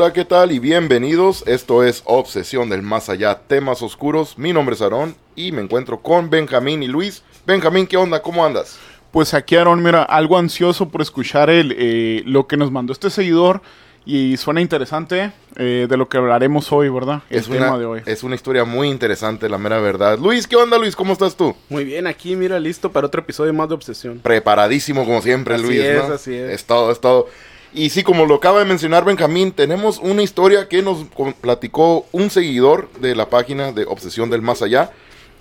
Hola, ¿qué tal? Y bienvenidos. Esto es Obsesión del Más Allá, temas oscuros. Mi nombre es Aarón y me encuentro con Benjamín y Luis. Benjamín, ¿qué onda? ¿Cómo andas? Pues aquí, Aarón, mira, algo ansioso por escuchar el, eh, lo que nos mandó este seguidor. Y suena interesante eh, de lo que hablaremos hoy, ¿verdad? El es tema de hoy. Es una historia muy interesante, la mera verdad. Luis, ¿qué onda, Luis? ¿Cómo estás tú? Muy bien, aquí, mira, listo para otro episodio más de Obsesión. Preparadísimo, como siempre, así Luis. Es, Así es, Es todo, es todo. Y sí, como lo acaba de mencionar Benjamín, tenemos una historia que nos platicó un seguidor de la página de Obsesión del Más Allá.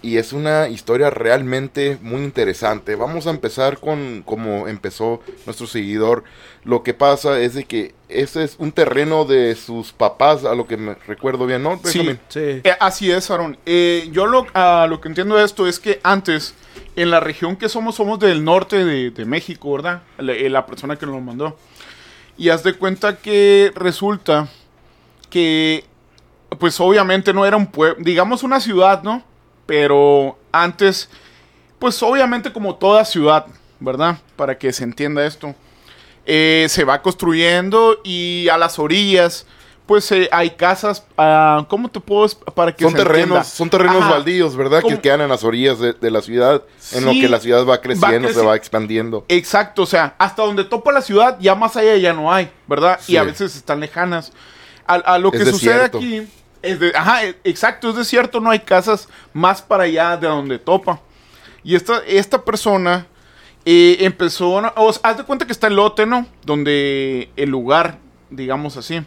Y es una historia realmente muy interesante. Vamos a empezar con como empezó nuestro seguidor. Lo que pasa es de que ese es un terreno de sus papás, a lo que me recuerdo bien, ¿no? Benjamín? Sí, sí. Eh, así es, Aaron. Eh, yo lo, lo que entiendo de esto es que antes, en la región que somos, somos del norte de, de México, ¿verdad? La, eh, la persona que nos lo mandó. Y haz de cuenta que resulta que, pues obviamente no era un pueblo, digamos una ciudad, ¿no? Pero antes, pues obviamente como toda ciudad, ¿verdad? Para que se entienda esto. Eh, se va construyendo y a las orillas, pues eh, hay casas, uh, ¿cómo te puedo para que son se terrenos, entienda? son terrenos Ajá. baldíos, ¿verdad? ¿Cómo? Que quedan en las orillas de, de la ciudad, en lo que la ciudad va creciendo, va se va expandiendo. Exacto, o sea, hasta donde topa la ciudad, ya más allá ya no hay, ¿verdad? Sí. Y a veces están lejanas. A, a lo Es que sucede desierto. aquí es de, ajá, e- exacto, es desierto, no hay casas más para allá de donde topa. Y esta, esta persona eh, empezó, o sea, haz de cuenta que está el lote, ¿no? Donde el lugar, digamos así.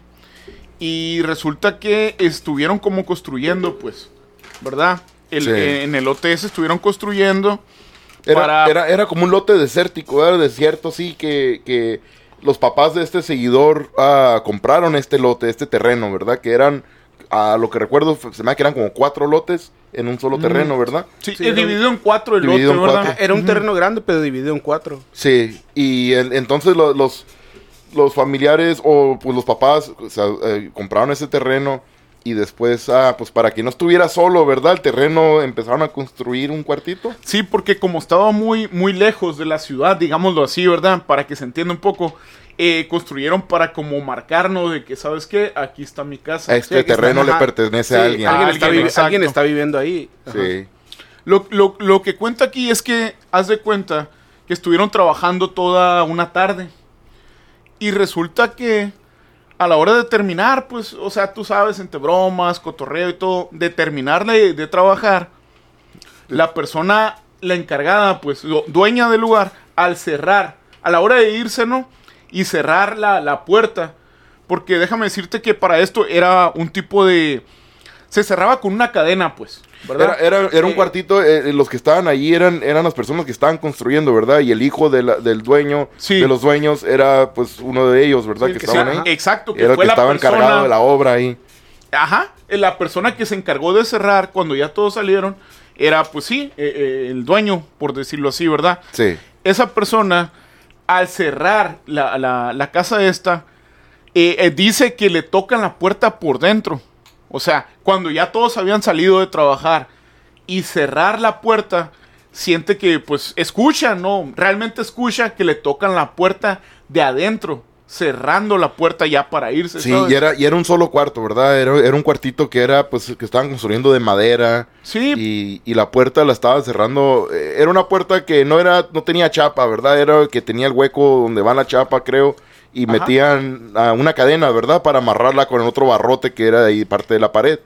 Y resulta que estuvieron como construyendo, pues, ¿verdad? El- Sí. eh, en el lote ese estuvieron construyendo. Era, para- era, era como un lote desértico, era desierto, sí, que, que los papás de este seguidor ah, compraron este lote, este terreno, ¿verdad? Que eran, a lo que recuerdo, se me da que eran como cuatro lotes en un solo terreno, ¿verdad? Sí, Sí, dividido en cuatro el Dividido lote, en ¿verdad? cuatro. Era un terreno grande, pero dividido en cuatro. Sí, y el- entonces lo- los, los familiares o pues los papás o sea, eh, compraron ese terreno y después, ah, pues para que no estuviera solo, ¿verdad? El terreno empezaron a construir un cuartito. Sí, porque como estaba muy, muy lejos de la ciudad, digámoslo así, ¿verdad? Para que se entienda un poco, eh, construyeron para como marcarnos de que, ¿sabes qué? Aquí está mi casa. Este está, terreno le pertenece Sí, a alguien. Alguien, Ah, está, alguien, está viviendo ahí. Ajá. Sí. Lo, lo- lo que cuenta aquí es que, haz de cuenta, que estuvieron trabajando toda una tarde. Y resulta que a la hora de terminar, pues, o sea, tú sabes, entre bromas, cotorreo y todo, de terminar de, de trabajar, la persona, la encargada, pues, du- dueña del lugar, al cerrar, a la hora de irse, ¿no? Y cerrar la, la puerta. Porque déjame decirte que para esto era un tipo de... Se cerraba con una cadena, pues, ¿verdad? Era, era, era un Eh, cuartito, eh, los que estaban allí eran, eran las personas que estaban construyendo, ¿verdad? Y el hijo de la- del dueño, Sí. de los dueños, era pues uno de ellos, ¿verdad? Sí, que que estaban ahí. Exacto, que Era el que la estaba persona, encargado de la obra ahí. Ajá, eh, la persona que se encargó de cerrar cuando ya todos salieron era, pues sí, eh, eh, el dueño, por decirlo así, ¿verdad? Sí. Esa persona, al cerrar la, la- la casa esta, eh, eh, dice que le tocan la puerta por dentro. O sea, cuando ya todos habían salido de trabajar y cerrar la puerta, siente que, pues, escucha, ¿no? Realmente escucha que le tocan la puerta de adentro, cerrando la puerta ya para irse. Sí, ¿sabes? y era, y era un solo cuarto, ¿verdad? Era, era un cuartito que era, pues, que estaban construyendo de madera. Sí, Y, y la puerta la estaban cerrando. eh, Era una puerta que no era, no tenía chapa, ¿verdad? Era que tenía el hueco donde va la chapa, creo. Y Ajá. metían una cadena, ¿verdad? Para amarrarla con el otro barrote que era de ahí parte de la pared.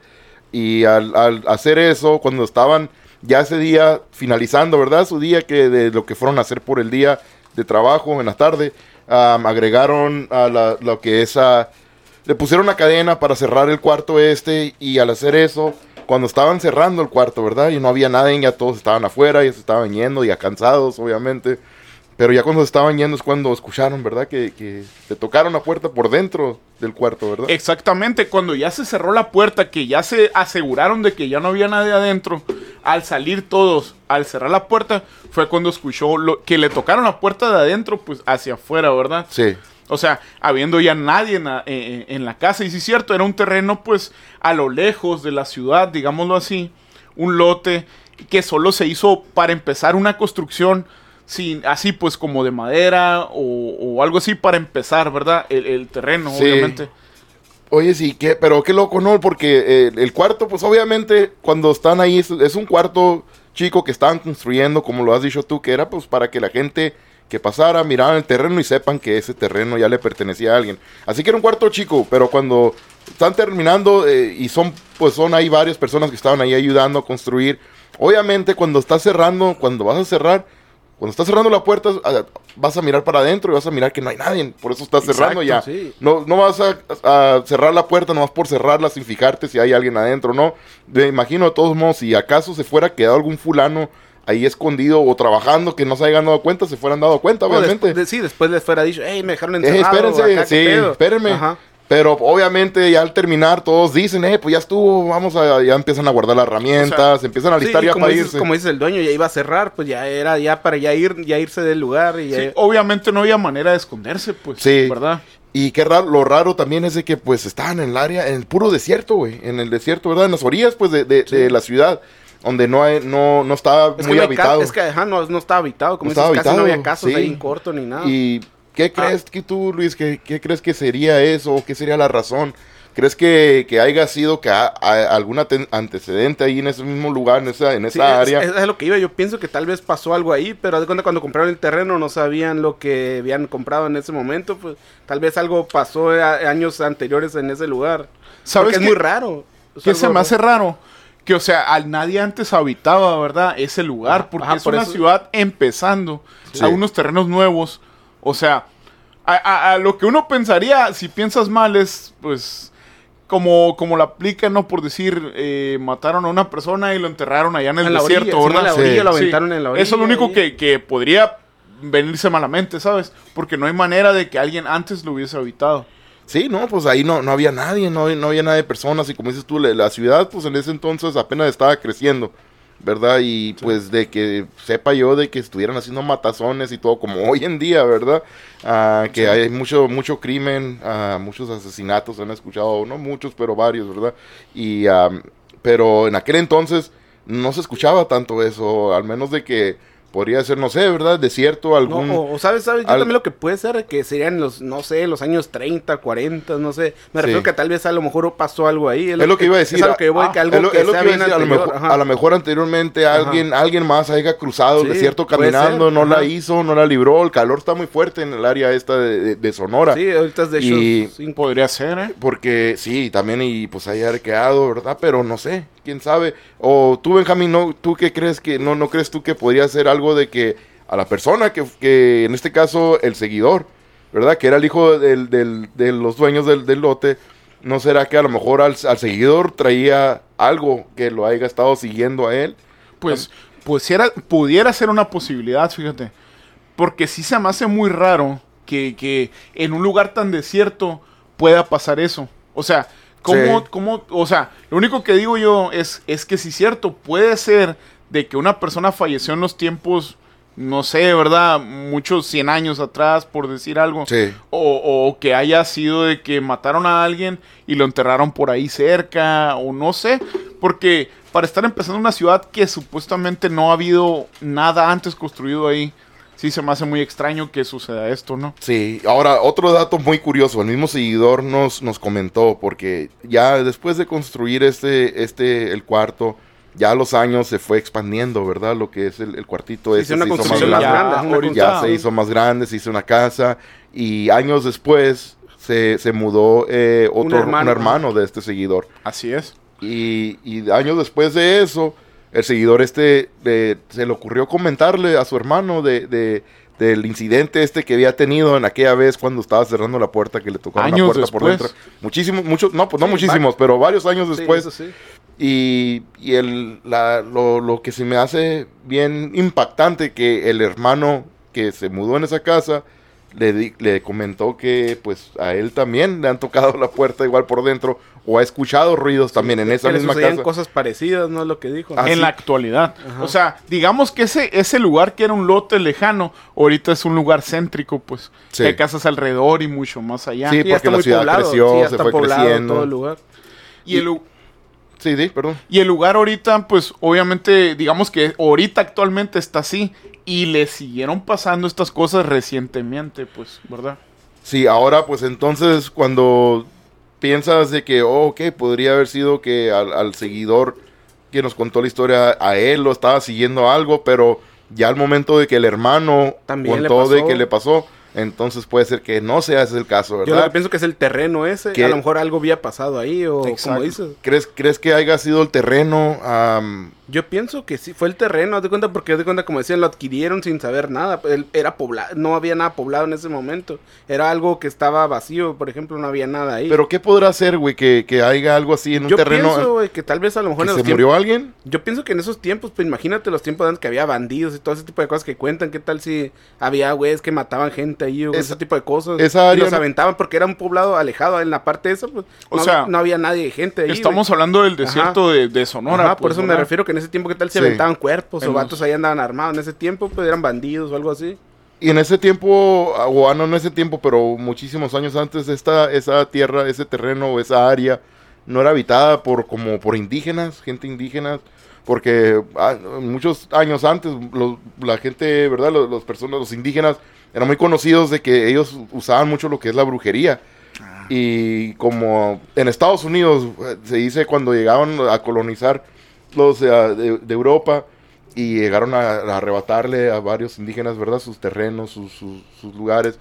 Y al, al hacer eso, cuando estaban ya ese día finalizando, ¿verdad? Su día que de lo que fueron a hacer por el día de trabajo en la tarde, am, agregaron a la- lo que es a... Le pusieron una cadena para cerrar el cuarto este y al hacer eso, cuando estaban cerrando el cuarto, ¿verdad? Y no había nadie, ya todos estaban afuera, ya se estaban yendo, ya cansados, obviamente. Pero ya cuando se estaban yendo es cuando escucharon, ¿verdad? Que, que te tocaron la puerta por dentro del cuarto, ¿verdad? Exactamente, cuando ya se cerró la puerta, que ya se aseguraron de que ya no había nadie adentro, al salir todos, al cerrar la puerta, fue cuando escuchó lo, que le tocaron la puerta de adentro, pues hacia afuera, ¿verdad? Sí. O sea, habiendo ya nadie en la, eh, en la casa. Y sí es cierto, era un terreno pues a lo lejos de la ciudad, digámoslo así. Un lote que solo se hizo para empezar una construcción sin, así pues como de madera o, o algo así para empezar, ¿verdad? El, el terreno, Sí. obviamente. Oye, sí, qué, pero qué loco, ¿no? Porque eh, el cuarto, pues obviamente, cuando están ahí, es, es un cuarto chico que estaban construyendo, como lo has dicho tú, que era pues para que la gente que pasara, miraran el terreno y sepan que ese terreno ya le pertenecía a alguien. Así que era un cuarto chico, pero cuando están terminando eh, y son, pues son ahí varias personas que estaban ahí ayudando a construir. Obviamente cuando estás cerrando, cuando vas a cerrar, cuando estás cerrando la puerta, ah, vas a mirar para adentro y vas a mirar que no hay nadie. Por eso estás cerrando ya. Sí. No, no vas a, a cerrar la puerta nomás por cerrarla sin fijarte si hay alguien adentro, ¿no? Me imagino de todos modos, si acaso se fuera quedado algún fulano ahí escondido o trabajando que no se hayan dado cuenta, se fueran dado cuenta, No, obviamente. después de- sí, después les fuera dicho, hey, me dejaron Eh, encerrado. espérense, acá, ¿qué sí, pedo?" espérenme. Ajá. Pero obviamente ya al terminar todos dicen, eh, pues ya estuvo, vamos a, ya empiezan a guardar las herramientas, empiezan a Sí, listar y ya como, para dices, irse. como dice el dueño, ya iba a cerrar, pues ya era ya para ya ir, ya irse del lugar y ya... Sí, obviamente no había manera de esconderse, pues. Sí. ¿Verdad? Y qué raro, lo raro también es de que pues estaban en el área, en el puro desierto, güey, en el desierto, ¿verdad? En las orillas, pues, de, de- de la ciudad, donde no hay, no, no estaba Es muy habitado. es que ajá, no, no estaba habitado, como No dices, estaba casi no habitado, había casos sí. ahí en corto ni nada. ¿Y qué Ah. crees que tú, Luis, qué, qué crees que sería eso? ¿Qué sería la razón? ¿Crees que, que haya sido que ha, algún antecedente ahí en ese mismo lugar, en esa, en esa Sí, área? es- es lo que iba. Yo pienso que tal vez pasó algo ahí, pero de cuenta cuando compraron el terreno no sabían lo que habían comprado en ese momento. Pues tal vez algo pasó a- años anteriores en ese lugar. ¿Sabes Porque es qué- muy raro. Es ¿Qué algo se me hace raro? Que, o sea, al nadie antes habitaba, ¿verdad? Ese lugar, porque Ajá, es por una eso- ciudad empezando, Sí. a unos terrenos nuevos. O sea, a, a- a lo que uno pensaría, si piensas mal, es, pues, como, como la aplican, ¿no? Por decir, eh, mataron a una persona y lo enterraron allá en el desierto, la orilla, Sí. lo Sí. en la orilla. Eso es lo único que, que podría venirse malamente, ¿sabes? Porque no hay manera de que alguien antes lo hubiese habitado. Sí, no, pues ahí no, no había nadie, no, no había nada de personas y como dices tú, la, la ciudad pues en ese entonces apenas estaba creciendo, ¿verdad? Y pues de que sepa yo de que estuvieran haciendo matazones y todo como hoy en día, ¿verdad? Ah, que hay mucho, mucho crimen, ah, muchos asesinatos, han escuchado, no muchos, pero varios, ¿verdad? Y, pero en aquel entonces no se escuchaba tanto eso, al menos de que podría ser, no sé, ¿verdad? Desierto, No, algún... o, o sabes, sabes, yo al- también lo que puede ser que serían los, no sé, los años 30, 40, no sé. Me Sí. refiero que tal vez a lo mejor pasó algo ahí. Es lo que iba a decir. Es a lo que voy, Ah, que algo es lo- que es lo sea que iba a decir, a lo mejor, ajá. a lo mejor anteriormente alguien, alguien más haya cruzado el Sí, desierto puede caminando, ser, no la hizo, no la libró, el calor está muy fuerte en el área esta de, de- de Sonora. Sí, ahorita es de hecho Y- cinco- Podría ser, ¿eh? Porque sí, también y pues haya arqueado, ¿verdad? Pero no sé, quién sabe. O tú, Benjamín, no, ¿tú qué crees que, no, no crees tú que podría ser algo de que a la persona que, que en este caso el seguidor, ¿verdad? Que era el hijo del, del- de los dueños del, del lote, ¿no será que a lo mejor al, al seguidor traía algo que lo haya estado siguiendo a él? Pues, pues era- pudiera ser una posibilidad, fíjate. Porque sí se me hace muy raro que, que en un lugar tan desierto pueda pasar eso. O sea, ¿cómo, Sí. cómo- o sea, lo único que digo yo es, es que si es cierto, puede ser de que una persona falleció en los tiempos, no sé, ¿verdad? Muchos 100 años atrás, por decir algo. Sí. O, o que haya sido de que mataron a alguien y lo enterraron por ahí cerca, o no sé, porque para estar empezando una ciudad que supuestamente no ha habido nada antes construido ahí, sí se me hace muy extraño que suceda esto, ¿no? Sí, ahora otro dato muy curioso, el mismo seguidor nos, nos comentó, porque ya después de construir este, este, el cuarto, ya a los años se fue expandiendo, ¿verdad? Lo que es el, el cuartito Sí, ese una se hizo más grande. ahorita- ya se hizo más grande, se hizo una casa y años después se, se mudó eh, otro un hermano, hermano. de este seguidor. Así es. Y, y años después de eso, el seguidor este eh, se le ocurrió comentarle a su hermano de, de- del incidente este que había tenido en aquella vez cuando estaba cerrando la puerta que le tocaron la puerta por dentro. Muchísimos, muchos, no, pues no Sí, muchísimos, pero varios años Sí, después. eso sí. Y, y el, la- lo, lo que se me hace bien impactante que el hermano que se mudó en esa casa le, di- le comentó que pues a él también le han tocado la puerta igual por dentro o ha escuchado ruidos también en esa Que misma casa. cosas parecidas, ¿no? Es lo que dijo. Ah, en la actualidad. Ajá. O sea, digamos que ese, ese lugar que era un lote lejano, ahorita es un lugar céntrico, pues. Sí. Hay casas alrededor y mucho más allá. Sí, porque está la muy ciudad poblado, creció, sí, se está fue poblado creciendo. todo el lugar. Y el, Sí, sí, perdón. Y el lugar ahorita, pues obviamente, digamos que ahorita actualmente está así. Y le siguieron pasando estas cosas recientemente, pues, ¿verdad? Sí, ahora pues entonces cuando piensas de que, oh, ok, podría haber sido que al, al seguidor que nos contó la historia, a él lo estaba siguiendo algo, pero ya al momento de que el hermano También contó de que le pasó, entonces puede ser que no sea ese el caso, Yo lo que ¿verdad? pienso que es el terreno ese. Que- A lo mejor algo había pasado ahí o como dices. ¿Crees, ¿Crees que haya sido el terreno? Yo pienso que sí, fue el terreno, haz de cuenta, porque haz de cuenta, como decían, lo adquirieron sin saber nada. Él- Era poblado, no había nada poblado en ese momento. Era algo que estaba vacío, por ejemplo, no había nada ahí. pero ¿qué podrá ser, güey, que, que haya algo así en un yo terreno? pienso, güey, que tal vez a lo mejor que en se tiempos. murió alguien? Yo pienso que en esos tiempos, pues imagínate los tiempos de antes que había bandidos y todo ese tipo de cosas que cuentan. ¿Qué tal si había güeyes que mataban gente ahí o ese tipo de cosas? esa y los no- aventaban porque era un poblado alejado en la parte esa, pues. O no, sea, no había nadie, gente ahí. Estamos hablando del desierto de, de Sonora. Ajá, por pues, eso me refiero que en ese tiempo, ¿qué tal se Sí. aventaban cuerpos En o los- vatos ahí andaban armados? En ese tiempo, pues eran bandidos o algo así. Y en ese tiempo, o ah, no en ese tiempo, pero muchísimos años antes, esta, esa tierra, ese terreno o esa área no era habitada por como por indígenas, gente indígena, porque ah, muchos años antes los- la gente, ¿verdad? Los, los personas, los indígenas eran muy conocidos de que ellos usaban mucho lo que es la brujería. Y como en Estados Unidos eh, se dice cuando llegaban a colonizar los eh, de, de Europa y llegaron a, a arrebatarle a varios indígenas, ¿verdad? Sus terrenos, sus, sus- sus lugares.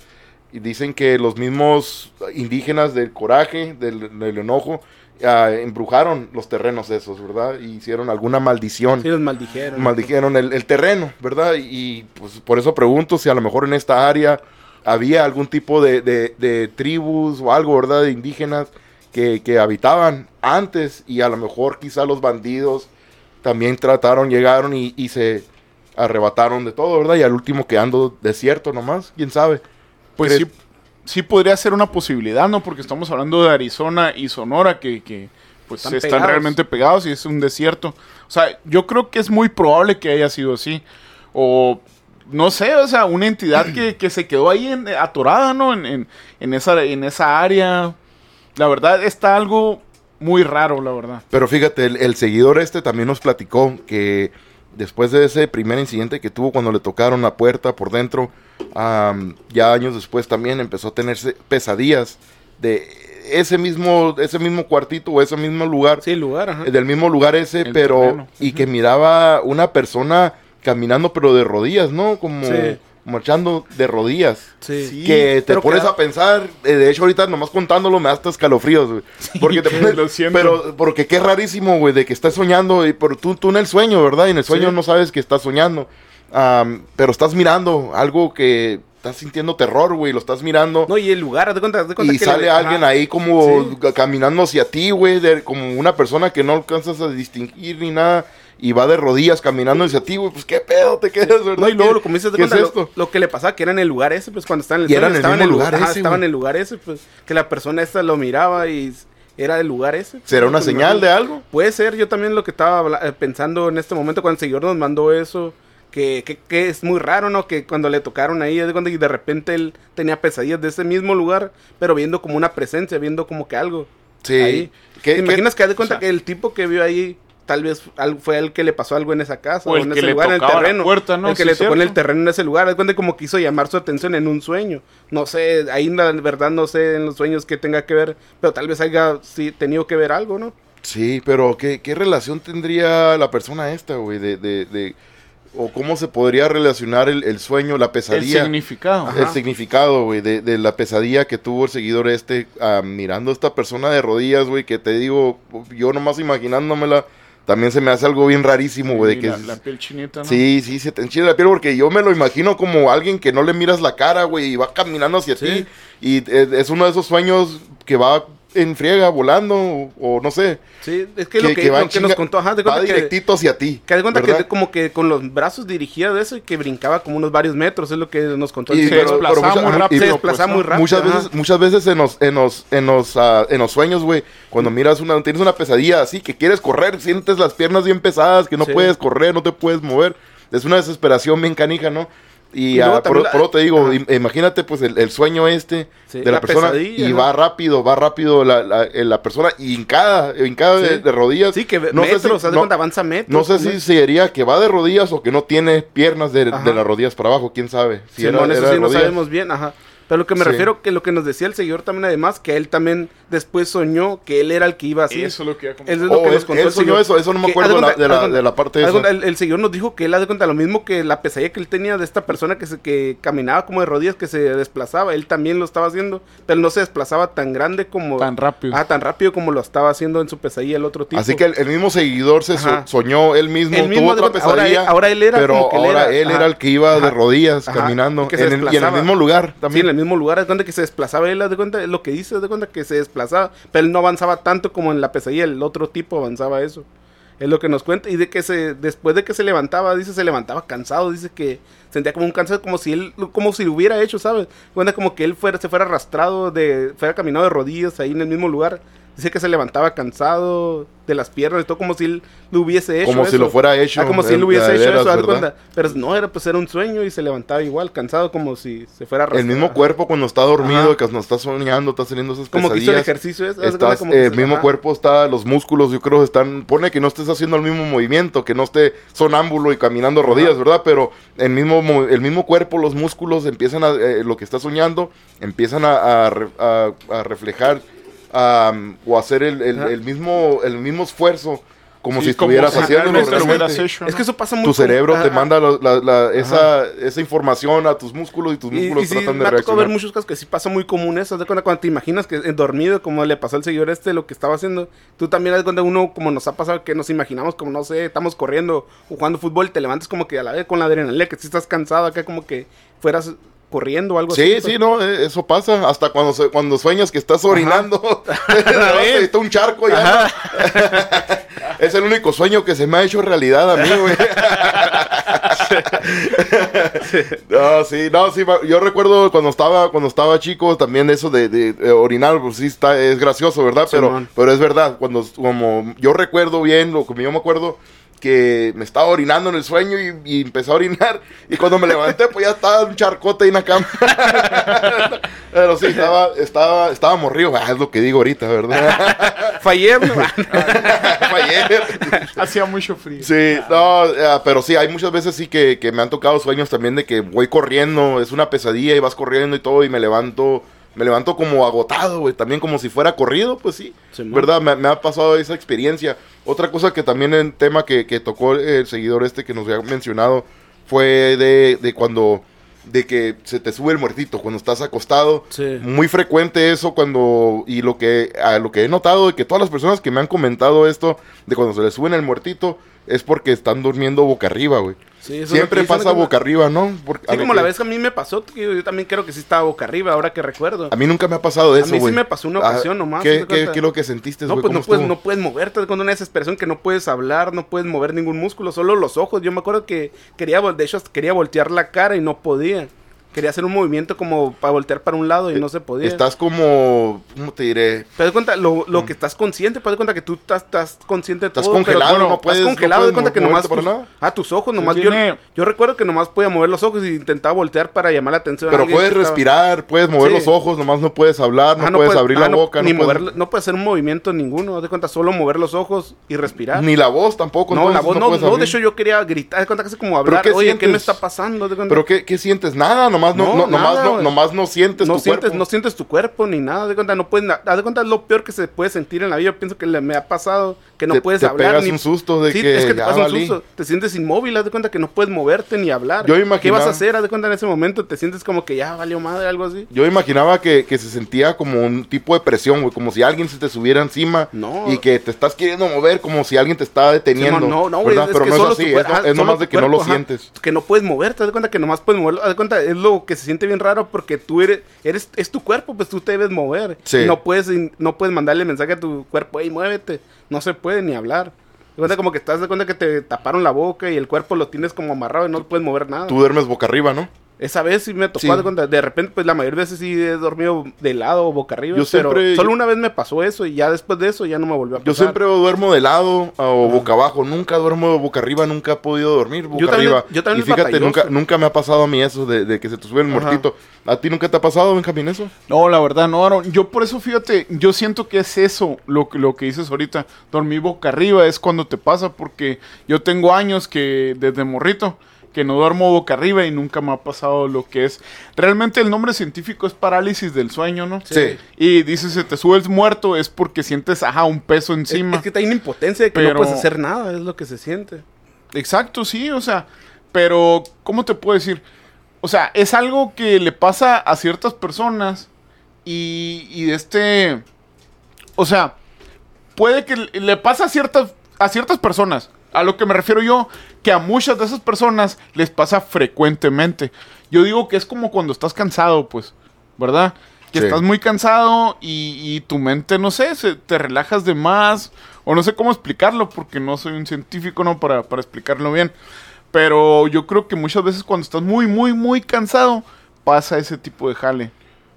Y dicen que los mismos indígenas del coraje, del, del enojo, ah, embrujaron los terrenos esos, ¿verdad? Y hicieron alguna maldición Sí, los maldijeron. maldijeron el, el terreno, ¿verdad? Y pues por eso pregunto si a lo mejor en esta área había algún tipo de, de- de tribus o algo, ¿verdad? De indígenas que, que habitaban antes y a lo mejor quizá los bandidos también trataron, llegaron y, y se arrebataron de todo, ¿verdad? Y al último quedando desierto nomás, quién sabe. Pues sí, sí podría ser una posibilidad, ¿no? Porque estamos hablando de Arizona y Sonora, que, que, pues Están están, pegados. realmente pegados y es un desierto. O sea, yo creo que es muy probable que haya sido así. O, no sé, o sea, una entidad que, que se quedó ahí en- atorada, ¿no? En, en, en esa, en esa área. La verdad, está algo muy raro, la verdad. Pero fíjate, el, el seguidor este también nos platicó que después de ese primer incidente que tuvo cuando le tocaron la puerta por dentro, am, ya años después también empezó a tenerse pesadillas de ese mismo, ese mismo cuartito o ese mismo lugar, Sí, lugar, ajá. del mismo lugar ese, El pero terreno. y que miraba una persona caminando pero de rodillas, ¿no? Como Sí. Marchando de rodillas. Sí. Sí, que te pones que- a pensar, eh, de hecho ahorita nomás contándolo me da hasta escalofríos, güey. porque te pones- lo siento. pero porque qué rarísimo, güey, de que estás soñando y pero tú tú en el sueño, ¿verdad? Y en el sueño Sí. no sabes que estás soñando. Am, pero estás mirando algo que estás sintiendo terror, güey, lo estás mirando. No, y el lugar, de cuenta, de cuenta y que sale le- alguien ajá. ahí como Sí. ca- caminando hacia ti, güey, como una persona que no alcanzas a distinguir ni nada. Y va de rodillas caminando hacia ti, güey. Pues qué pedo te quedas, ¿verdad? No, y luego ¿Qué- lo como dices de ¿Qué es cuenta, lo- esto? Lo, que le pasaba que era en el lugar ese, pues cuando estaba en el Y era sueño, en el estaba mismo en el lugar ajá, ese, estaba en el lugar ese, pues que la persona esta lo miraba y era del lugar ese. ¿Será una Pues, señal de algo? Puede ser, yo también lo que estaba eh, pensando en este momento cuando el seguidor nos mandó eso, que, que, que es muy raro, ¿no? Que cuando le tocaron ahí, y de repente él tenía pesadillas de ese mismo lugar, pero viendo como una presencia, viendo como que algo. Sí. Ahí. ¿Qué- ¿Te imaginas que haz de cuenta o sea- que el tipo que vio ahí tal vez fue el que le pasó algo en esa casa O o, el en que ese le lugar, en el terreno. puerta, ¿no? El que Sí, le tocó en el terreno en ese lugar. De cuenta como quiso llamar su atención en un sueño. No sé, ahí la verdad no sé en los sueños que tenga que ver, pero tal vez haya sí, tenido que ver algo, ¿no? Sí, pero ¿qué, qué relación tendría la persona esta, güey? De, de, de- o cómo se podría relacionar el, el sueño, la El pesadilla, significado. el significado, güey, de, de la pesadilla que tuvo el seguidor este ah, mirando a esta persona de rodillas, güey, que te digo, yo nomás imaginándomela, también se me hace algo bien rarísimo, güey, Y que la, es- la piel chinita, ¿no? Sí, sí, se te enchila la piel porque yo me lo imagino como alguien que no le miras la cara, güey, y va caminando hacia Sí. ti. Y es uno de esos sueños que va en friega, volando, o, o no sé. Sí, es que, lo que, va lo que nos contó, ajá, de va cuenta que, directito hacia ti. que de cuenta que ¿verdad? de- como que con los brazos dirigía de eso y que brincaba como unos varios metros, es lo que nos contó Y Se desplazaba muy pues, muy rápido. Muchas ajá. veces, muchas veces en los, en los, en los, ah, en los sueños, güey, cuando miras una, tienes una pesadilla así, que quieres correr, sientes las piernas bien pesadas, que no Sí. puedes correr, no te puedes mover. Es una desesperación bien canija, ¿no? Y, Y ah, por, la- por eso te digo, imagínate pues el, el sueño este Sí, de la, la persona y ¿no? va rápido, va rápido la, la, eh, la persona hincada, hincada de, Sí. de rodillas. Sí, que no sé metros, si- haz de no- avanza metros. no sé si sería que va de rodillas o que no tiene piernas de, de las rodillas para abajo, quién sabe. Si era- eso era de sí no rodillas. sabemos bien, ajá. Pero lo que me Sí. refiero, que lo que nos decía el seguidor también además, que él también después soñó que él era el que iba así. Eso es lo que. Eso es lo Oh, que nos él- contó él el soñó señor. eso, eso no me Que, acuerdo haz la- de la- de la parte esa. cuenta, El, el señor nos dijo que él, haz de cuenta, lo mismo que la pesadilla que él tenía de esta persona que, se, que caminaba como de rodillas, que se desplazaba, él también lo estaba haciendo, pero no se desplazaba tan grande como... Tan rápido. Ah, tan rápido como lo estaba haciendo en su pesadilla el otro tipo. Así que el, el mismo seguidor se so- soñó, él mismo Él mismo, tuvo de otra cuenta, ahora pesadilla. él- ahora él era pero como que él ahora era- él era el que iba de Ajá. rodillas Ajá. caminando en el- y en el mismo lugar Sí, también. el mismo lugar, de cuenta que se desplazaba él, de cuenta, lo que dice, haz de cuenta que se desplazaba, pero él no avanzaba tanto como en la pesadilla, el otro tipo avanzaba eso. Es lo que nos cuenta. Y de que se, después de que se levantaba, dice, se levantaba cansado, dice que sentía como un cansancio, como si él, como si lo hubiera hecho, ¿sabes? Cuenta como que él fuera, se fuera arrastrado, de, fuera caminado de rodillas ahí en el mismo lugar. Dice que se levantaba cansado de las piernas y todo como si él lo hubiese hecho. Como si lo fuera hecho, Ah, como si él lo hubiese hecho veras, eso. Pero no, era pues era un sueño y se levantaba igual, cansado como si se fuera El arrastrado. mismo cuerpo cuando está dormido, Ajá. que cuando está soñando, está teniendo esas Como que hizo el pesadillas. ejercicio Estás, como que eh, el mismo cuerpo está, los músculos, yo creo, están, pone que no estés haciendo el mismo movimiento, que no esté sonámbulo y caminando rodillas, ¿verdad? Pero el mismo, mo- el mismo cuerpo, los músculos empiezan a, eh, lo que está soñando, empiezan a, a re- a- a reflejar o hacer el, el- Ajá. el mismo, el mismo esfuerzo, como Sí, si estuvieras hecho, Es que eso pasa muy Tu cerebro te manda la- la- la- esa, esa información a tus músculos y tus Y, músculos y sí, tratan me de ha tocado ver reaccionar. muchos casos que sí pasa muy común eso. de cuenta cuando te imaginas que dormido, como le pasó al señor este, lo que estaba haciendo. Tú también cuenta uno, como nos ha pasado, que nos imaginamos, como no sé, estamos corriendo o jugando fútbol, te levantas como que a la vez con la adrenalina, que si estás cansado acá, como que fueras corriendo o algo Sí, así. pues. sí, no, eh, eso pasa. Hasta cuando, cuando sueñas que estás orinando, está un charco ya. es el único sueño que se me ha hecho realidad a mí, güey. no, sí, no, sí. Yo recuerdo cuando estaba, cuando estaba chico, también eso de, de- de orinar, pues sí está, es gracioso, ¿verdad? Pero, pero es verdad, cuando como yo recuerdo bien, lo que yo me acuerdo que me estaba orinando en el sueño y, y empecé a orinar y cuando me levanté pues ya estaba un charcote ahí en la cama. Pero sí, estaba, estaba, estaba morrido, ah, es lo que digo ahorita, ¿verdad? Fue ayer. Hacía mucho frío. Sí, no, pero sí, hay muchas veces sí que, que me han tocado sueños también de que voy corriendo, es una pesadilla y vas corriendo y todo y me levanto, me levanto como agotado, güey, también como si fuera corrido, pues sí. ¿verdad? Me, me ha pasado esa experiencia. Otra cosa que también en tema que, que tocó el seguidor este que nos había mencionado fue de, de cuando, de que se te sube el muertito cuando estás acostado. Sí. Muy frecuente eso cuando, y lo que, a lo que he notado de que todas las personas que me han comentado esto, de cuando se les suben el muertito, es porque están durmiendo boca arriba, güey. Sí, Siempre pasa boca arriba, ¿no? Porque, a Sí, como que- la vez que a mí me pasó, yo, también creo que sí estaba boca arriba, ahora que recuerdo. A mí nunca me ha pasado eso, mí güey. sí me pasó una Ah, ocasión nomás, ¿te ¿Qué, qué, es lo que sentiste, No, pues ¿Cómo no puedes, no puedes moverte, con una desesperación que no puedes hablar, no puedes mover ningún músculo, solo los ojos. Yo me acuerdo que quería, de hecho, quería voltear la cara y no podía. Quería hacer un movimiento como para voltear para un lado y no se podía. Estás como, ¿cómo te diré? Te das cuenta, lo, lo que estás consciente, te das cuenta que tú estás, estás consciente de Estás todo. pero congelado, bueno, no puedes- Estás congelado, no de puedes cuenta que nomás. para tus- nada. ah, tus ojos, nomás. Yo, yo recuerdo que nomás podía mover los ojos y intentaba voltear para llamar la atención. a Pero puedes que estaba- respirar, puedes mover Sí. los ojos, nomás no puedes hablar, no, Ajá, puedes abrir la boca, ni no, puedes- mover, no puedes hacer un movimiento ninguno. De cuenta, solo mover los ojos y respirar. ni la voz tampoco. no, la voz no, de hecho yo quería gritar, de cuenta casi como ¿Pero hablar, qué oye, ¿qué me está pasando? ¿Pero qué, qué sientes? Nada, nomás no, No, no, nomás, no, nomás sientes no tu sientes, cuerpo. no sientes tu cuerpo ni nada, de cuenta, no puedes, haz de cuenta es lo peor que se puede sentir en la vida, yo pienso que le, me ha pasado, que no Te- puedes te hablar pegas ni un susto de Sí, que es que te pasa un valí. susto, te sientes inmóvil, haz de cuenta que no puedes moverte ni hablar. Yo ¿Qué imaginaba- vas a hacer? Haz de cuenta en ese momento te sientes como que ya valió madre, algo así. Yo imaginaba que, que se sentía como un tipo de presión, güey, como si alguien se te subiera encima No. y que te estás queriendo mover como si alguien te estaba deteniendo. Simón, no, no, güey, Pero que no es así, tu es, solo nomás de que no lo ajá, sientes. Que no puedes moverte, haz de cuenta que nomás puedes moverlo, haz de cuenta, es lo que se siente bien raro porque tú eres, eres es tu cuerpo, pues tú te debes mover. Sí. Y no puedes, no puedes mandarle mensaje a tu cuerpo, hey, muévete. No se puede ni hablar. De cuenta como que estás de cuenta que te taparon la boca y el cuerpo lo tienes como amarrado y no puedes mover nada. Tú duermes boca arriba, ¿no? Esa vez sí me tocó, Sí. de cuenta, de repente, pues la mayoría de veces sí he dormido de lado o boca arriba. Yo pero siempre- solo una vez me pasó eso y ya después de eso ya no me volvió a pasar. Yo siempre duermo de lado o boca abajo, nunca duermo boca arriba, nunca he podido dormir boca Yo también- arriba. yo también y fíjate, nunca, nunca me ha pasado a mí eso de, de que se te sube el Ajá. muertito. ¿A ti nunca te ha pasado, Benjamín, eso? No, la verdad, no, Aaron. Yo por eso, fíjate, yo siento que es eso lo, que- lo que dices ahorita. Dormir boca arriba es cuando te pasa, porque yo tengo años que, desde morrito, que no duermo boca arriba y nunca me ha pasado lo que es. Realmente el nombre científico es parálisis del sueño, ¿no? Sí. Y dices, se te sube el muerto, es porque sientes, ajá, un peso Es, encima. es que hay una impotencia de que Pero- no puedes hacer nada, es lo que se siente. Exacto, sí, o sea, pero ¿cómo te puedo decir? O sea, es algo que le pasa a ciertas personas y, y este, o sea, puede que le pasa a ciertas, a ciertas personas. A lo que me refiero yo, que a muchas de esas personas les pasa frecuentemente. Yo digo que es como cuando estás cansado, pues, ¿verdad? Que Sí. estás muy cansado y, y tu mente, no sé, se, te relajas de más. O no sé cómo explicarlo porque no soy un científico, ¿no? Para, para explicarlo bien. Pero yo creo que muchas veces cuando estás muy, muy, muy cansado, pasa ese tipo de jale.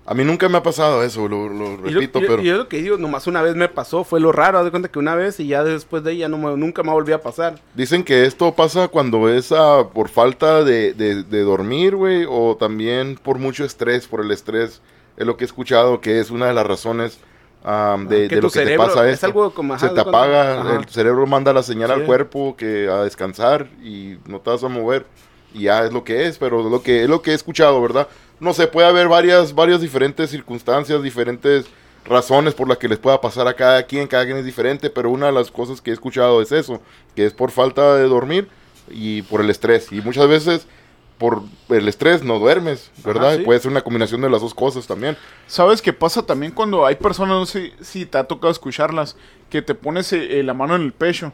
A mí nunca me ha pasado eso, lo, Y repito, yo, pero... yo lo que digo, nomás una vez me pasó, fue lo raro, haz de cuenta que una vez y ya después de ella no me- nunca me volvió a pasar. Dicen que esto pasa cuando es ah, por falta de, de- de dormir, güey, o también por mucho estrés, por el estrés. Es lo que he escuchado, que es una de las razones am, de, lo que te pasa es esto. algo como, ajá, Se te apaga, ajá. el cerebro manda la señal Sí. al cuerpo que a descansar y no te vas a mover. Y ya es lo que es, pero es lo que, es lo que he escuchado, ¿verdad? No sé, puede haber varias, varias diferentes circunstancias, diferentes razones por las que les pueda pasar a cada quien, cada quien es diferente, pero una de las cosas que he escuchado es eso, que es por falta de dormir y por el estrés. Y muchas veces por el estrés no duermes, ¿verdad? Ajá, sí. Puede ser una combinación de las dos cosas también. ¿Sabes qué pasa también cuando hay personas, no sé si te ha tocado escucharlas, que te pones eh, eh, la mano en el pecho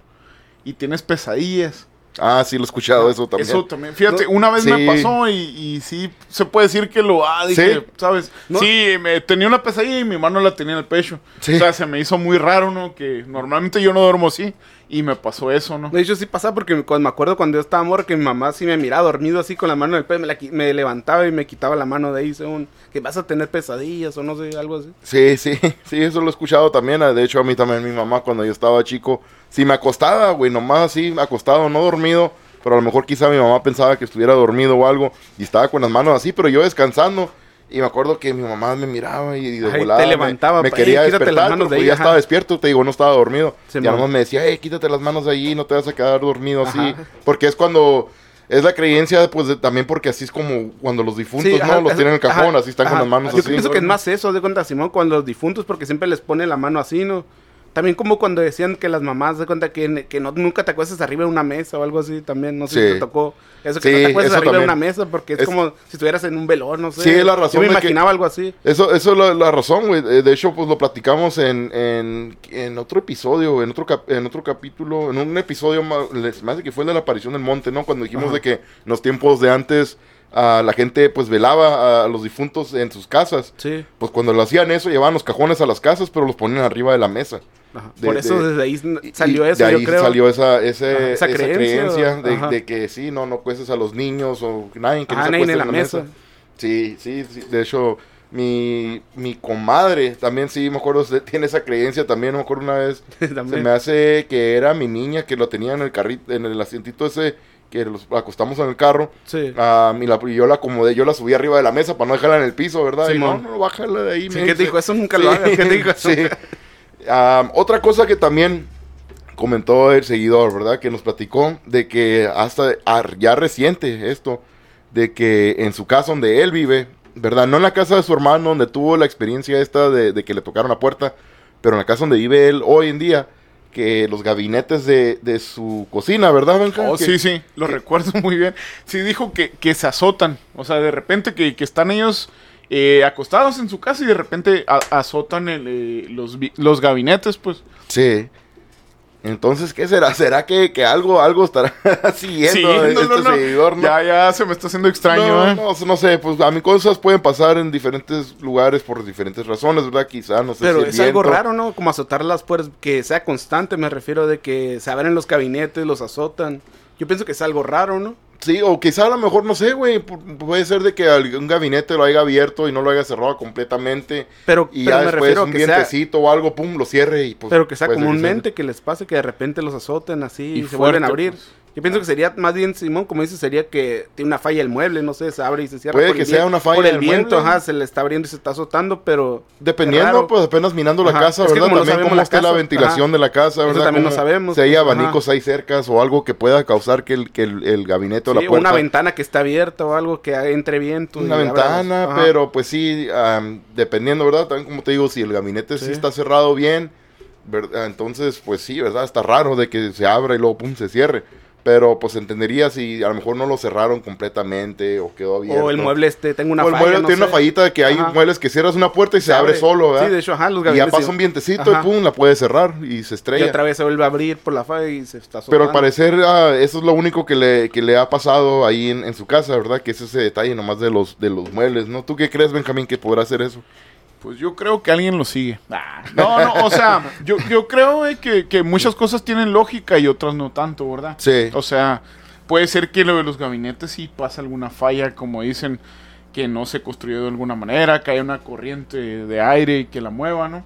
y tienes pesadillas? Ah, sí, lo he escuchado eso también. Eso también. Fíjate, No, una vez me pasó y, y sí se puede decir que lo ah, dije, Sí. ¿sabes? No. Sí, me tenía una pesadilla y mi mano la tenía en el pecho. Sí. O sea, se me hizo muy raro, ¿no? Que normalmente yo no duermo así y me pasó eso, ¿no? De hecho, sí pasaba porque cuando, me acuerdo cuando yo estaba morro que mi mamá sí me miraba dormido así con la mano en el pecho, me, la me levantaba y me quitaba la mano de ahí, según que vas a tener pesadillas o no sé, algo así. Sí, sí, sí, eso lo he escuchado también. ah, De hecho, a mí también mi mamá cuando yo estaba chico, si me acostaba, güey, nomás así, acostado, no dormido, pero a lo mejor quizá mi mamá pensaba que estuviera dormido o algo y estaba con las manos así, pero yo descansando. Y me acuerdo que mi mamá me miraba y de Ajá, y volada te levantaba, me, pa, quería "Ey, quítate las despertar, manos pero de pues ahí", ya ajá. estaba despierto, te digo, no estaba dormido. Y mon. además me decía, hey, quítate las manos de allí, no te vas a quedar dormido así. Porque es cuando... Es la creencia, pues, de- también porque así es como cuando los difuntos, Sí, ¿no? los tienen en el cajón, ajá, así están ajá. con las manos Yo así. pienso que es más eso, de cuenta, Simón, con los difuntos, porque siempre les pone la mano así, ¿no? También como cuando decían que las mamás, de cuenta que, que no, nunca te acuestas arriba de una mesa o algo así, también, no sé Sí. si te tocó. Eso que Sí, no te acuestas arriba de una mesa, porque es, Es- como si estuvieras en un velón, no sé. Sí, la razón Yo me imaginaba algo así. Eso, eso es la, la razón, güey. Eh, De hecho, pues lo platicamos en, en, en otro episodio, en otro, cap- en otro capítulo, en un episodio más, hace que fue el de la aparición del monte, ¿no? Cuando dijimos Ajá. de que en los tiempos de antes ah, la gente pues velaba a los difuntos en sus casas. Sí. Pues cuando lo hacían eso, llevaban los cajones a las casas, pero los ponían arriba de la mesa. Ajá. De- Por eso de- desde ahí salió eso, de ahí yo creo. salió esa, ese- esa, esa creencia, creencia, de, que sí, no, no cuestes a los niños o nadie que no Ah, se nadie acueste en la mesa. Sí, sí, sí. De hecho, mi, mi comadre también, sí, me acuerdo, se- tiene esa creencia también. Me acuerdo una vez, se me hace que era mi niña que lo tenía en el carrito, en el asientito ese que los acostamos en el carro. Sí. ah, y, la- y yo la acomodé, yo la subí arriba de la mesa para no dejarla en el piso, ¿verdad? y no, no, bájala de ahí. Sí, ¿Qué te dijo? Eso nunca lo hagas. ¿Qué te dijo? sí. Otra cosa que también comentó el seguidor, ¿verdad? Que nos platicó de que hasta ah, ya reciente esto, de que en su casa donde él vive, ¿verdad? No en la casa de su hermano donde tuvo la experiencia esta de, de que le tocaron la puerta, pero en la casa donde vive él hoy en día, que los gabinetes de, de su cocina, ¿verdad, Benja? Oh, Que- sí, sí, lo que- recuerdo muy bien. Sí, dijo que, que se azotan. O sea, de repente que, que están ellos eh, acostados en su casa y de repente a- azotan el, eh, los, gabinetes, pues. Sí. Entonces, ¿qué será? ¿Será que, que algo, algo estará siguiendo no, este no, no. seguidor? ¿no? Ya, ya se me está haciendo extraño, no, ¿eh? no, no sé, pues a mí cosas pueden pasar en diferentes lugares por diferentes razones, ¿verdad? Quizá, no sé Pero si es algo raro, ¿no? Como azotar las puertas, que sea constante, me refiero de que se abren los gabinetes, los azotan. Yo pienso que es algo raro, ¿no? Sí, o quizá a lo mejor, no sé, güey, pu- puede ser de que algún gabinete lo haya abierto y no lo haya cerrado completamente Pero, y pero ya me después refiero a un que sea, vientecito o algo, pum, lo cierre y pues... pero que sea comúnmente que les pase que de repente los azoten así y, Y se vuelven a abrir. pues. Yo pienso que sería más bien, Simón, como dices, sería que tiene una falla el mueble, no sé, se abre y se cierra. Puede por que el sea una falla Por el del viento, mueble. ajá, se le está abriendo y se está azotando, pero... Dependiendo, pues apenas mirando la Ajá, casa, es ¿verdad? como También cómo la está la ventilación ajá. de la casa, Eso ¿verdad? también no sabemos, Si hay pues, abanicos ahí cercas o algo que pueda causar que el, que el, el gabinete o Sí, la puerta... una ventana que está abierta o algo que entre viento. Una ventana, pero pues sí, am, dependiendo, ¿verdad? También como te digo, si el gabinete sí, Sí. está cerrado bien, ¿verdad? Entonces, pues sí, ¿verdad? Está raro de que se abra y luego, pum, se cierre. Pero pues entendería si a lo mejor no lo cerraron completamente o quedó abierto. O el mueble este, tengo una O el falla, mueble no tiene sé. una fallita de que hay Ajá. muebles que cierras una puerta y se, abre. solo, ¿verdad? Sí, de hecho, ajá, los y ya pasa un vientecito Ajá. y pum, la puede cerrar y se Y estrella. otra vez se vuelve a abrir por la falla y se está Pero al parecer ah, eso es lo único que le, que le ha pasado ahí en, en su casa, ¿verdad? Que es ese detalle nomás de los, de los muebles, ¿no? ¿Tú qué crees, Benjamín, que podrá hacer eso? Pues yo creo que alguien lo sigue. No, no, o sea, yo, yo creo eh, que, que muchas cosas tienen lógica y otras no tanto, ¿verdad? Sí. O sea, puede ser que lo de los gabinetes sí pasa alguna falla, como dicen, que no se construyó de alguna manera, que haya una corriente de aire y que la mueva, ¿no?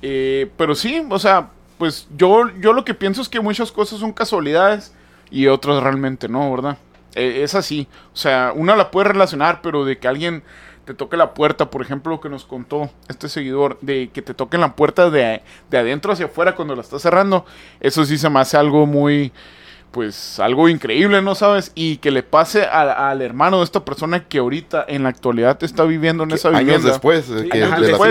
Eh, pero sí, o sea, pues yo, yo lo que pienso es que muchas cosas son casualidades y otras realmente no, ¿verdad? Eh, es así. O sea, una la puede relacionar, pero de que alguien te toque la puerta, por ejemplo, lo que nos contó este seguidor, de que te toquen la puerta de, de adentro hacia afuera cuando la estás cerrando, eso sí se me hace algo muy, pues, algo increíble, ¿no sabes? Y que le pase al, al hermano de esta persona que ahorita, en la actualidad, está viviendo en esa Años vivienda. después de, Sí, que- ajá, de la después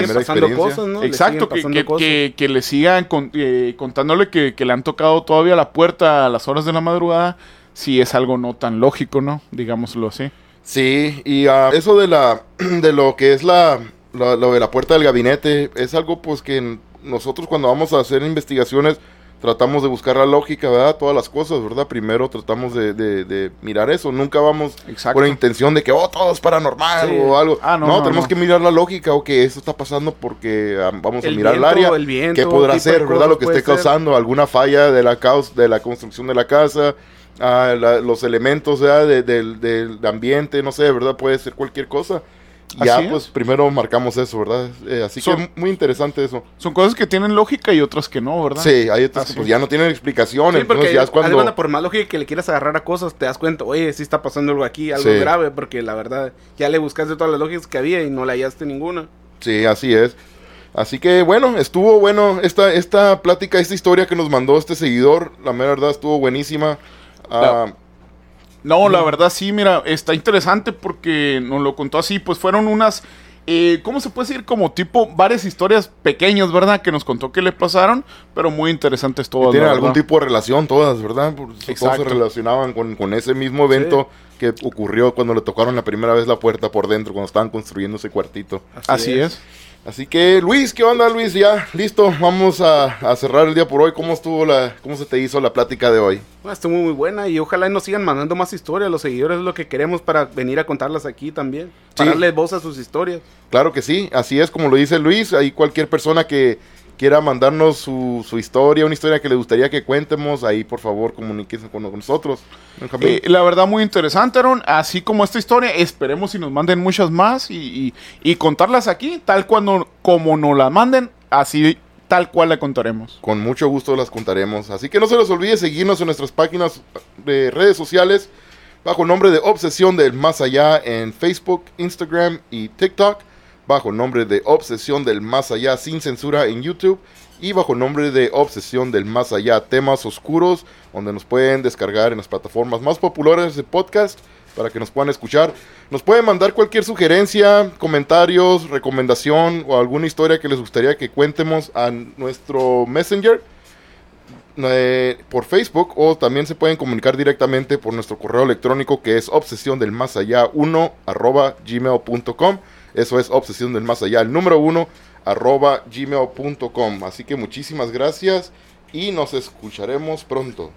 Exacto, que, pasando que, cosas. que- que le sigan con- eh, contándole que, que le han tocado todavía la puerta a las horas de la madrugada, si es algo no tan lógico, ¿no? Digámoslo así. Sí, y ah, eso de la de lo que es la, la- lo de la puerta del gabinete es algo pues que nosotros cuando vamos a hacer investigaciones tratamos de buscar la lógica, ¿verdad? Todas las cosas, ¿verdad? Primero tratamos de, de- de mirar eso, nunca vamos Exacto. con la intención de que, oh, todo es paranormal Sí. o algo. Ah, no, no, no, tenemos no. que mirar la lógica, o que eso está pasando porque ah, vamos a mirar el área, el viento, qué podrá ser, ¿verdad? Lo que esté ser. causando alguna falla de la, caus de la construcción de la casa, la- los elementos de- del, del ambiente, no sé, ¿verdad? Puede ser cualquier cosa. Y Ya, Así es. pues primero marcamos eso, ¿verdad? Eh, así Son- que muy interesante eso. Son cosas que tienen lógica y otras que no, ¿verdad? Sí, hay otras que pues ya no tienen explicación, Sí, entonces porque ya es cuando... por más lógica que le quieras agarrar a cosas, te das cuenta, oye, sí está pasando algo aquí, algo Sí. grave, porque la verdad, ya le buscaste todas las lógicas que había y no le hallaste ninguna. Sí, así es. Así que bueno, estuvo bueno esta, esta plática, esta historia que nos mandó este seguidor. La mera verdad estuvo buenísima. Ah, No, la verdad sí, mira, está interesante porque nos lo contó así, pues fueron unas, eh, ¿cómo se puede decir? Como tipo varias historias pequeñas, ¿verdad? Que nos contó que le pasaron, pero muy interesantes todas. tienen algún tipo de relación todas, ¿verdad? Por- Todos se relacionaban con, con ese mismo evento que ocurrió cuando le tocaron la primera vez la puerta por dentro, cuando estaban construyendo ese cuartito. Así es. Así que Luis, ¿qué onda Luis? Ya, listo, vamos a, a cerrar el día por hoy. ¿Cómo estuvo la, cómo se te hizo la plática de hoy? Bueno, estuvo muy buena y ojalá nos sigan mandando más historias. Los seguidores es lo que queremos para venir a contarlas aquí también. Para Sí. darle voz a sus historias. Claro que sí, así es como lo dice Luis. Ahí cualquier persona que quiera mandarnos su, su historia, una historia que le gustaría que cuentemos, ahí por favor comuníquense con nosotros. Eh, la verdad, muy interesante, Aaron. Así como esta historia, esperemos si nos manden muchas más y, y- y contarlas aquí, tal cuando como nos la manden, así tal cual la contaremos. Con mucho gusto las contaremos. Así que no se les olvide seguirnos en nuestras páginas de redes sociales bajo el nombre de Obsesión del Más Allá en Facebook, Instagram y TikTok. Bajo el nombre de Obsesión del Más Allá sin censura en YouTube. Y bajo el nombre de Obsesión del Más Allá temas oscuros, donde nos pueden descargar en las plataformas más populares de podcast para que nos puedan escuchar. Nos pueden mandar cualquier sugerencia, comentarios, recomendación o alguna historia que les gustaría que cuentemos a nuestro Messenger eh, por Facebook o también se pueden comunicar directamente por nuestro correo electrónico que es obsesión del más allá 1 arroba gmail.com. Eso es obsesión del más allá, el número 1 arroba gmail.com. Así que muchísimas gracias y nos escucharemos pronto.